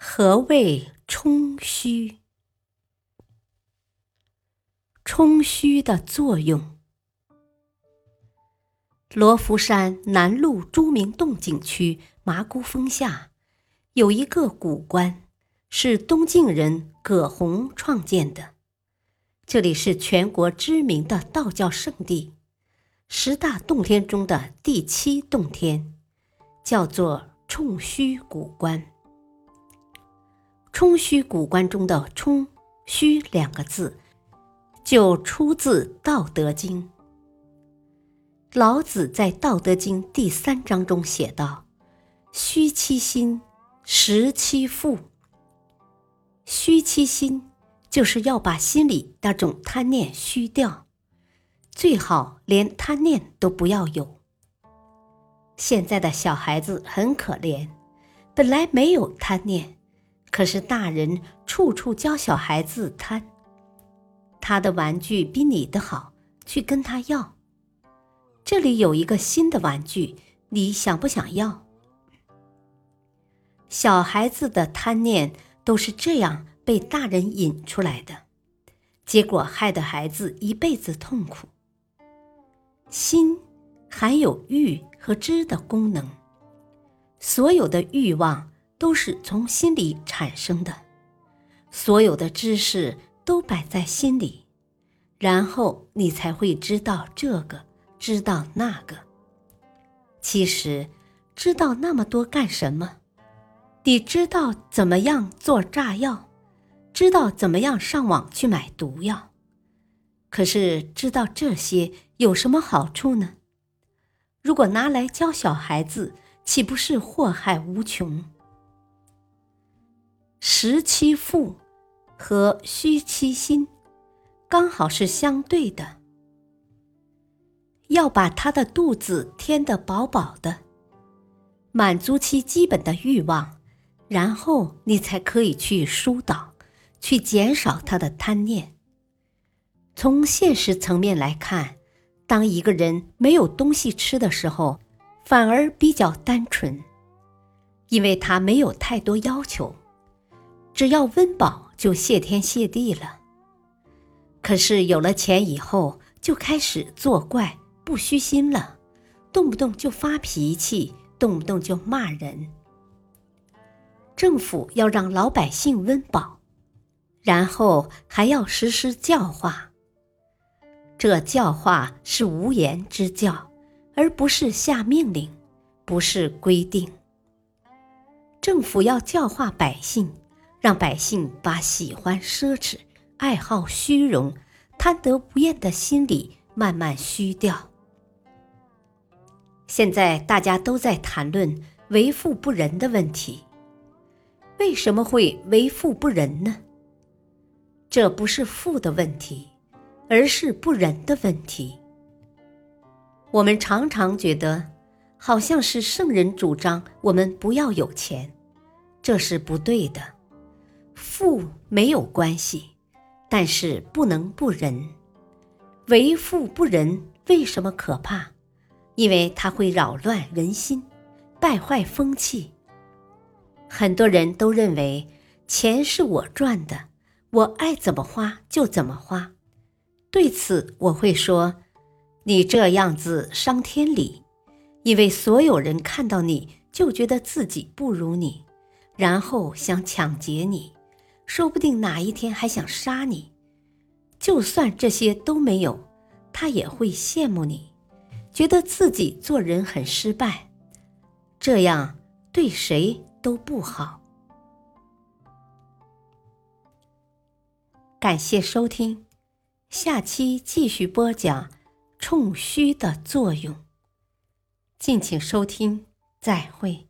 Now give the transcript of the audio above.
何谓冲虚？冲虚的作用。罗浮山南麓朱明洞景区麻姑峰下，有一个古观，是东晋人葛洪创建的。这里是全国知名的道教圣地，十大洞天中的第七洞天，叫做冲虚古观。冲虚古观中的“冲虚”两个字，就出自《道德经》。老子在《道德经》第三章中写道：“虚其心，实其腹。”虚其心，就是要把心里那种贪念虚掉，最好连贪念都不要有。现在的小孩子很可怜，本来没有贪念。可是大人处处教小孩子贪，他的玩具比你的好，去跟他要。这里有一个新的玩具，你想不想要？小孩子的贪念都是这样被大人引出来的，结果害得孩子一辈子痛苦。心含有欲和知的功能，所有的欲望。都是从心里产生的，所有的知识都摆在心里，然后你才会知道这个，知道那个。其实，知道那么多干什么？你知道怎么样做炸药，知道怎么样上网去买毒药，可是知道这些有什么好处呢？如果拿来教小孩子，岂不是祸害无穷？实其腹和虚其心，刚好是相对的。要把他的肚子填得饱饱的，满足其基本的欲望，然后你才可以去疏导，去减少他的贪念。从现实层面来看，当一个人没有东西吃的时候，反而比较单纯，因为他没有太多要求。只要温饱就谢天谢地了。可是有了钱以后，就开始作怪，不虚心了，动不动就发脾气，动不动就骂人。政府要让老百姓温饱，然后还要实施教化。这教化是无言之教，而不是下命令，不是规定。政府要教化百姓。让百姓把喜欢奢侈、爱好虚荣、贪得无厌的心理慢慢虚掉。现在大家都在谈论为富不仁的问题，为什么会为富不仁呢？这不是富的问题，而是不仁的问题。我们常常觉得，好像是圣人主张我们不要有钱，这是不对的。富没有关系，但是不能不仁。为富不仁为什么可怕？因为它会扰乱人心，败坏风气。很多人都认为钱是我赚的，我爱怎么花就怎么花。对此，我会说：你这样子伤天理，因为所有人看到你就觉得自己不如你，然后想抢劫你。说不定哪一天还想杀你，就算这些都没有，他也会羡慕你，觉得自己做人很失败，这样对谁都不好。感谢收听，下期继续播讲冲虚的作用。敬请收听，再会。